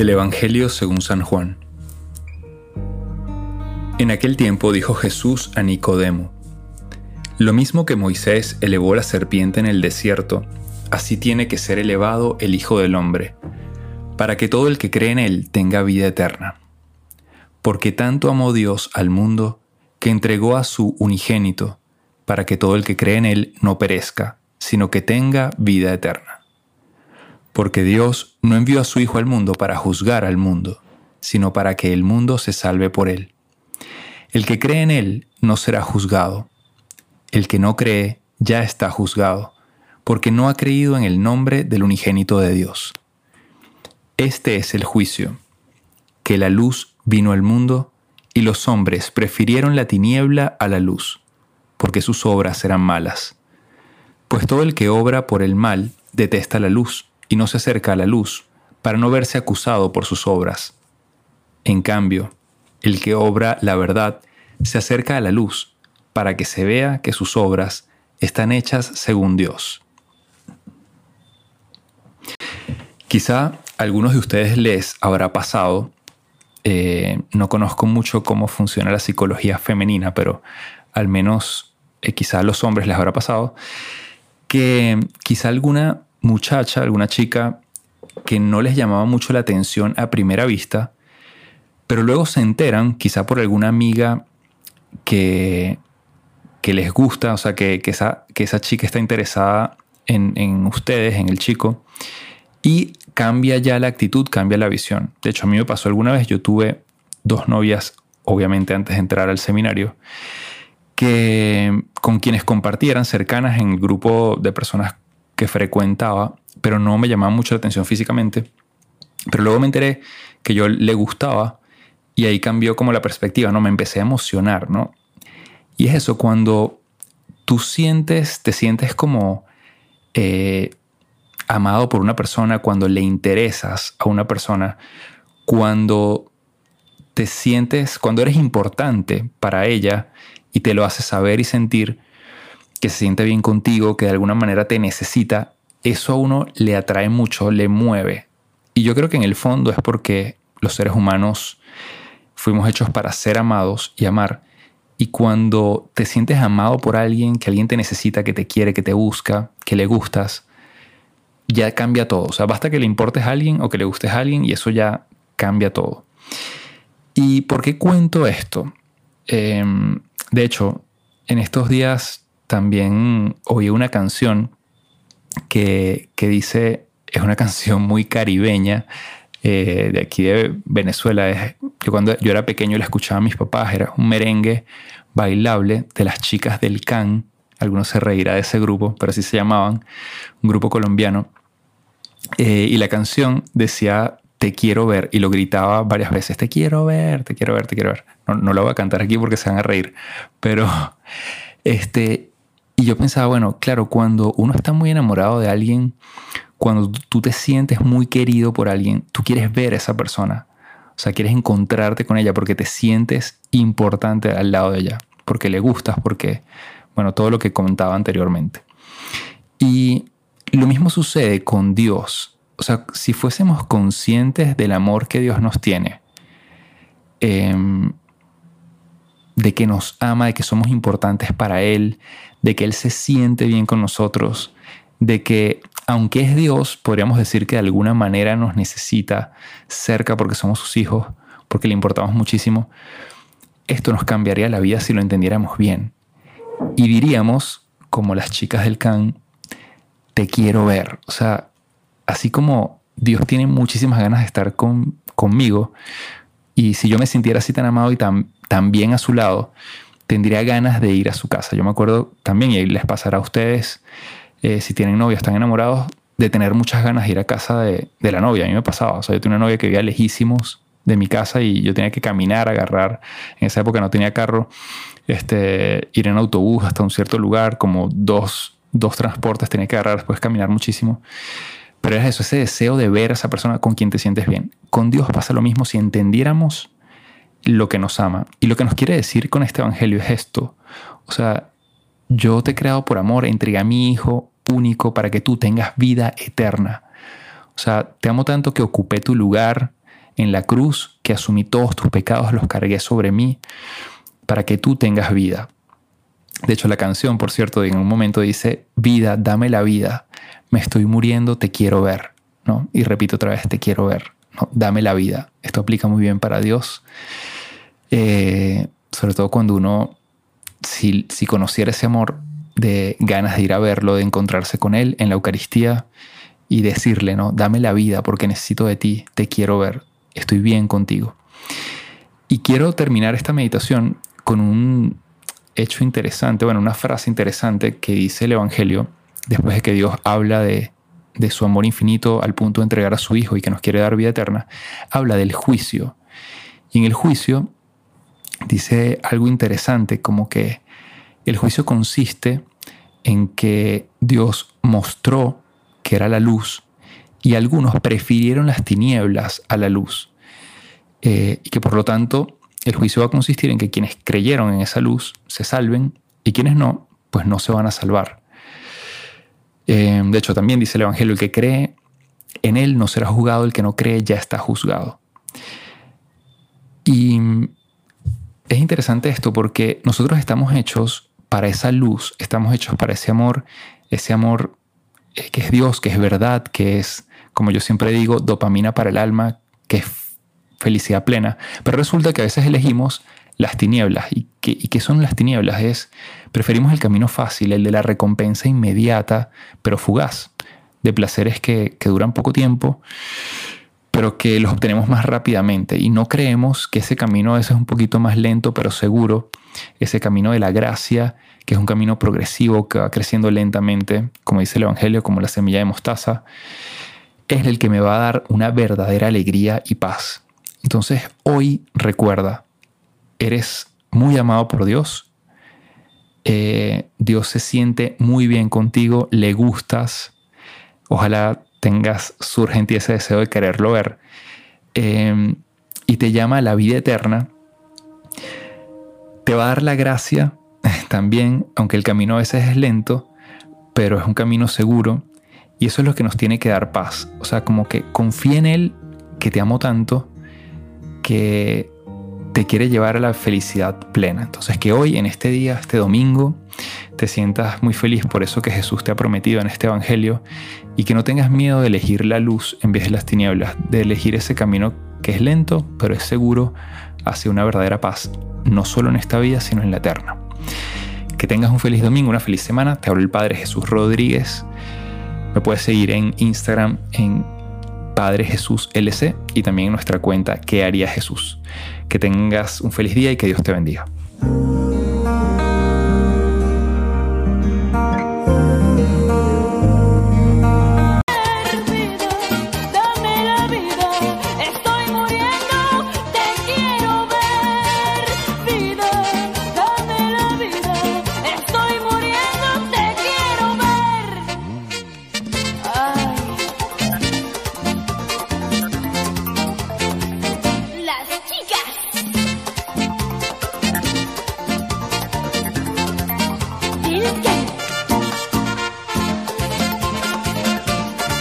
Del Evangelio según San Juan. En aquel tiempo dijo Jesús a Nicodemo, Lo mismo que Moisés elevó la serpiente en el desierto, así tiene que ser elevado el Hijo del Hombre, para que todo el que cree en él tenga vida eterna. Porque tanto amó Dios al mundo, que entregó a su unigénito, para que todo el que cree en él no perezca, sino que tenga vida eterna porque Dios no envió a su Hijo al mundo para juzgar al mundo, sino para que el mundo se salve por él. El que cree en él no será juzgado. El que no cree ya está juzgado, porque no ha creído en el nombre del unigénito de Dios. Este es el juicio, que la luz vino al mundo y los hombres prefirieron la tiniebla a la luz, porque sus obras eran malas. Pues todo el que obra por el mal detesta la luz y no se acerca a la luz para no verse acusado por sus obras. En cambio, el que obra la verdad se acerca a la luz para que se vea que sus obras están hechas según Dios. Quizá a algunos de ustedes les habrá pasado, eh, no conozco mucho cómo funciona la psicología femenina, pero al menos eh, quizá a los hombres les habrá pasado, que quizá alguna muchacha, alguna chica que no les llamaba mucho la atención a primera vista, pero luego se enteran, quizá por alguna amiga que, que les gusta, o sea, que, esa, que esa chica está interesada en, en ustedes, en el chico, y cambia ya la actitud, cambia la visión. De hecho, a mí me pasó alguna vez, yo tuve dos novias, obviamente antes de entrar al seminario, que con quienes compartieran cercanas en el grupo de personas que frecuentaba, pero no me llamaba mucho la atención físicamente. Pero luego me enteré que yo le gustaba y ahí cambió como la perspectiva, ¿no? Me empecé a emocionar, ¿no? Y es eso, cuando tú sientes, te sientes como eh, amado por una persona, cuando le interesas a una persona, cuando te sientes, cuando eres importante para ella y te lo haces saber y sentir, que se siente bien contigo, que de alguna manera te necesita, eso a uno le atrae mucho, le mueve. Y yo creo que en el fondo es porque los seres humanos fuimos hechos para ser amados y amar. Y cuando te sientes amado por alguien, que alguien te necesita, que te quiere, que te busca, que le gustas, ya cambia todo. O sea, basta que le importes a alguien o que le gustes a alguien y eso ya cambia todo. ¿Y por qué cuento esto? Em, de hecho, en estos días también oí una canción que, dice, es una canción muy caribeña, eh, de aquí de Venezuela. Que cuando yo era pequeño la escuchaba a mis papás, era un merengue bailable de las chicas del CAN. Algunos se reirá de ese grupo, pero así se llamaban, un grupo colombiano. Eh, y la canción decía te quiero ver y lo gritaba varias veces, te quiero ver, te quiero ver, te quiero ver. No, no lo voy a cantar aquí porque se van a reír, pero este, y yo pensaba, bueno, claro, cuando uno está muy enamorado de alguien, cuando tú te sientes muy querido por alguien, tú quieres ver a esa persona. O sea, quieres encontrarte con ella porque te sientes importante al lado de ella, porque le gustas, porque, bueno, todo lo que comentaba anteriormente. Y lo mismo sucede con Dios. O sea, si fuésemos conscientes del amor que Dios nos tiene, em, de que nos ama, de que somos importantes para Él, de que Él se siente bien con nosotros, de que aunque es Dios, podríamos decir que de alguna manera nos necesita cerca porque somos sus hijos, porque le importamos muchísimo, esto nos cambiaría la vida si lo entendiéramos bien. Y diríamos, como las chicas del can, te quiero ver. O sea, así como Dios tiene muchísimas ganas de estar con, conmigo, y si yo me sintiera así tan amado y tan, tan bien a su lado, tendría ganas de ir a su casa. Yo me acuerdo también, y les pasará a ustedes, eh, si tienen novia, están enamorados, de tener muchas ganas de ir a casa de, la novia. A mí me pasaba. O sea, yo tenía una novia que vivía lejísimos de mi casa y yo tenía que caminar, agarrar. En esa época no tenía carro. Este, ir en autobús hasta un cierto lugar, como dos, dos transportes, tenía que agarrar, después caminar muchísimo. Pero es eso, ese deseo de ver a esa persona con quien te sientes bien. Con Dios pasa lo mismo si entendiéramos lo que nos ama. Y lo que nos quiere decir con este Evangelio es esto. O sea, yo te he creado por amor, entregué a mi Hijo único para que tú tengas vida eterna. O sea, te amo tanto que ocupé tu lugar, en la cruz, que asumí todos tus pecados, los cargué sobre mí, para que tú tengas vida. De hecho, la canción, por cierto, en un momento dice, vida, dame la vida, me estoy muriendo, te quiero ver. ¿no? Y repito otra vez, te quiero ver, dame la vida. Esto aplica muy bien para Dios, eh, sobre todo cuando uno, si, si conociera ese amor de ganas de ir a verlo, de encontrarse con Él en la Eucaristía y decirle, ¿no? Dame la vida porque necesito de ti, te quiero ver, estoy bien contigo. Y quiero terminar esta meditación con un hecho interesante, bueno, una frase interesante que dice el Evangelio después de que Dios habla de, de su amor infinito al punto de entregar a su Hijo y que nos quiere dar vida eterna, habla del juicio. Y en el juicio dice algo interesante, como que el juicio consiste en que Dios mostró que era la luz y algunos prefirieron las tinieblas a la luz. Eh, y que por lo tanto el juicio va a consistir en que quienes creyeron en esa luz se salven y quienes no, pues no se van a salvar. Eh, de hecho, también dice el Evangelio, el que cree en Él no será juzgado, el que no cree ya está juzgado. Y es interesante esto porque nosotros estamos hechos para esa luz, estamos hechos para ese amor, ese amor eh, que es Dios, que es verdad, que es, como yo siempre digo, dopamina para el alma, que es felicidad plena. Pero resulta que a veces elegimos las tinieblas. ¿Y qué, son las tinieblas? Es, preferimos el camino fácil, el de la recompensa inmediata, pero fugaz, de placeres que, que duran poco tiempo, pero que los obtenemos más rápidamente. Y no creemos que ese camino a veces es un poquito más lento, pero seguro, ese camino de la gracia, que es un camino progresivo, que va creciendo lentamente, como dice el Evangelio, como la semilla de mostaza, es el que me va a dar una verdadera alegría y paz. Entonces, hoy recuerda, eres muy amado por Dios, eh, Dios se siente muy bien contigo, le gustas, ojalá tengas surgente ese deseo de quererlo ver, eh, y te llama a la vida eterna. Te va a dar la gracia también, aunque el camino a veces es lento, pero es un camino seguro. Y eso es lo que nos tiene que dar paz. O sea, como que confía en Él, que te amo tanto, que te quiere llevar a la felicidad plena. Entonces que hoy, en este día, este domingo, te sientas muy feliz por eso que Jesús te ha prometido en este Evangelio y que no tengas miedo de elegir la luz en vez de las tinieblas, de elegir ese camino que es lento, pero es seguro hacia una verdadera paz no solo en esta vida, sino en la eterna. Que tengas un feliz domingo, una feliz semana. Te hablo el Padre Jesús Rodríguez. Me puedes seguir en Instagram en Padre Jesús LC y también en nuestra cuenta ¿Qué haría Jesús? Que tengas un feliz día y que Dios te bendiga.